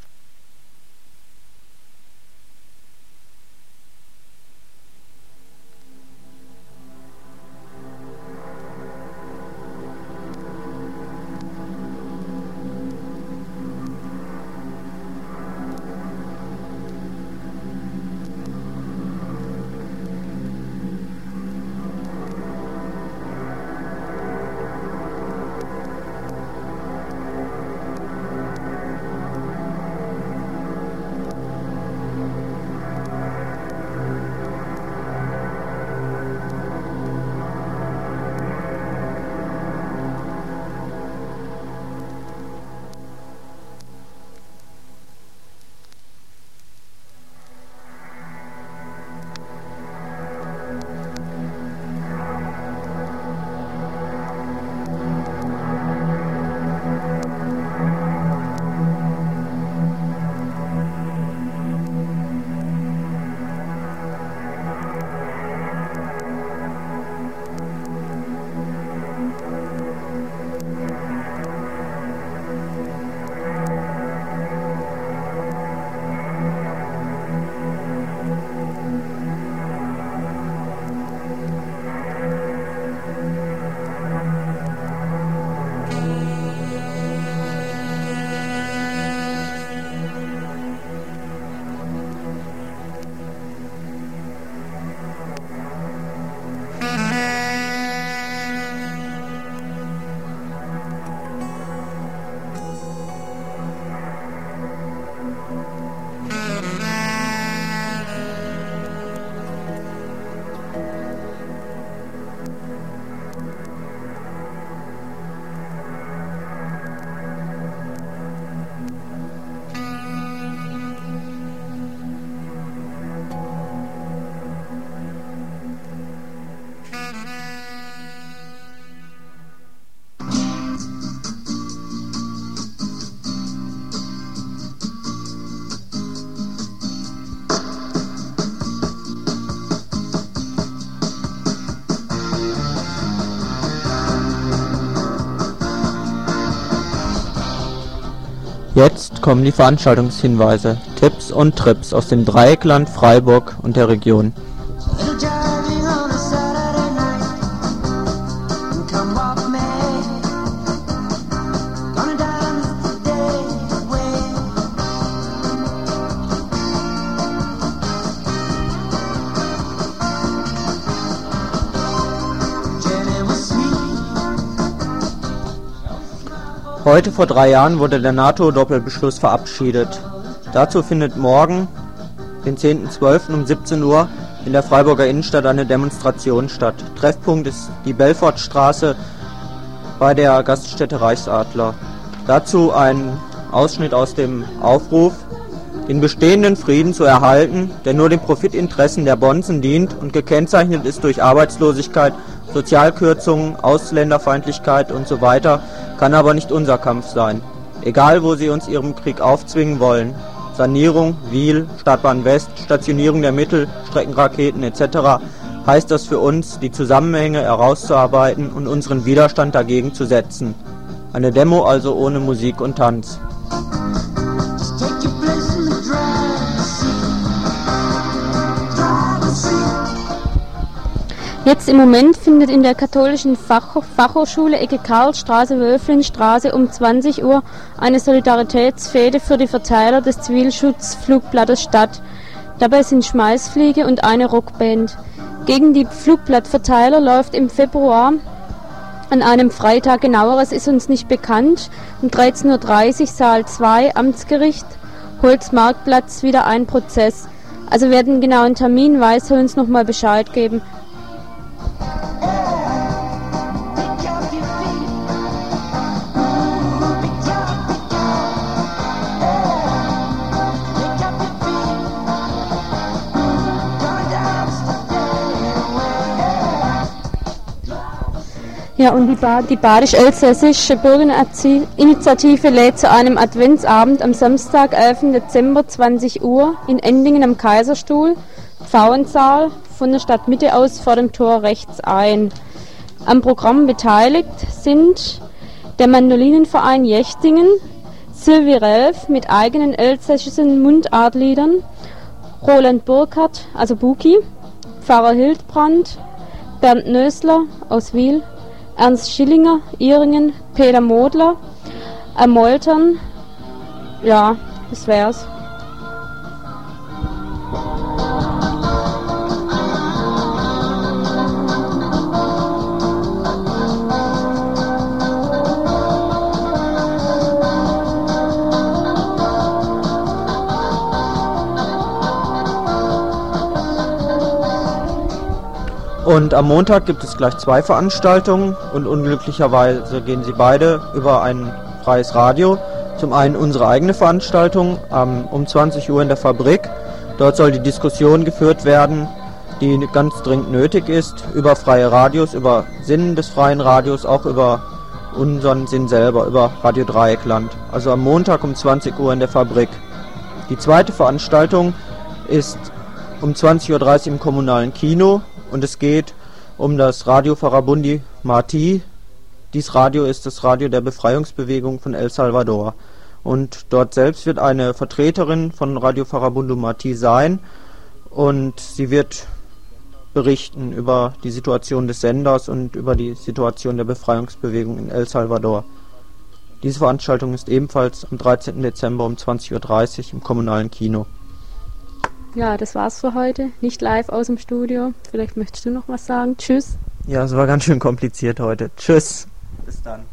Kommen die Veranstaltungshinweise, Tipps und Trips aus dem Dreieckland Freiburg und der Region. Heute vor drei Jahren wurde der NATO-Doppelbeschluss verabschiedet. Dazu findet morgen, den 10.12. um 17 Uhr, in der Freiburger Innenstadt eine Demonstration statt. Treffpunkt ist die Belfortstraße bei der Gaststätte Reichsadler. Dazu ein Ausschnitt aus dem Aufruf, den bestehenden Frieden zu erhalten, der nur den Profitinteressen der Bonzen dient und gekennzeichnet ist durch Arbeitslosigkeit, Sozialkürzungen, Ausländerfeindlichkeit usw., so kann aber nicht unser Kampf sein. Egal, wo sie uns ihren Krieg aufzwingen wollen. Sanierung, Wiel, Stadtbahn West, Stationierung der Mittelstreckenraketen etc. heißt das für uns, die Zusammenhänge herauszuarbeiten und unseren Widerstand dagegen zu setzen. Eine Demo also ohne Musik und Tanz. Jetzt im Moment findet in der katholischen Fach Fachhochschule Ecke Karlstraße, Wölflinstraße um 20 Uhr eine Solidaritätsfete für die Verteiler des Zivilschutzflugblattes statt. Dabei sind Schmeißfliege und eine Rockband. Gegen die Flugblattverteiler läuft im Februar an einem Freitag genaueres ist uns nicht bekannt. Um 13.30 Uhr Saal 2 Amtsgericht Holzmarktplatz wieder ein Prozess. Also werden genauen Termin weiß er uns nochmal Bescheid geben. Ja, und die, ba die Badisch-Elsässische Bürgerinitiative lädt zu einem Adventsabend am Samstag, 11. Dezember, 20 Uhr in Endingen am Kaiserstuhl, Pfauensaal, von der Stadtmitte aus vor dem Tor rechts ein. Am Programm beteiligt sind der Mandolinenverein Jechtingen, Sylvie Relf mit eigenen elsässischen Mundartliedern, Roland Burkhardt, also Buki, Pfarrer Hildbrand, Bernd Nösler aus Wiel, Ernst Schillinger, Iringen, Peter Modler, Ermoltern. Ja, das wär's. Und am Montag gibt es gleich zwei Veranstaltungen und unglücklicherweise gehen sie beide über ein freies Radio. Zum einen unsere eigene Veranstaltung ähm, um 20 Uhr in der Fabrik. Dort soll die Diskussion geführt werden, die ganz dringend nötig ist, über freie Radios, über Sinn des freien Radios, auch über unseren Sinn selber, über Radio Dreieckland. Also am Montag um 20 Uhr in der Fabrik. Die zweite Veranstaltung ist um 20.30 Uhr im kommunalen Kino und es geht um das Radio Farabundi Marti. Dies Radio ist das Radio der Befreiungsbewegung von El Salvador. Und dort selbst wird eine Vertreterin von Radio Farabundo Marti sein und sie wird berichten über die Situation des Senders und über die Situation der Befreiungsbewegung in El Salvador. Diese Veranstaltung ist ebenfalls am 13. Dezember um 20.30 Uhr im kommunalen Kino. Ja, das war's für heute. Nicht live aus dem Studio. Vielleicht möchtest du noch was sagen. Tschüss. Ja, es war ganz schön kompliziert heute. Tschüss. Bis dann.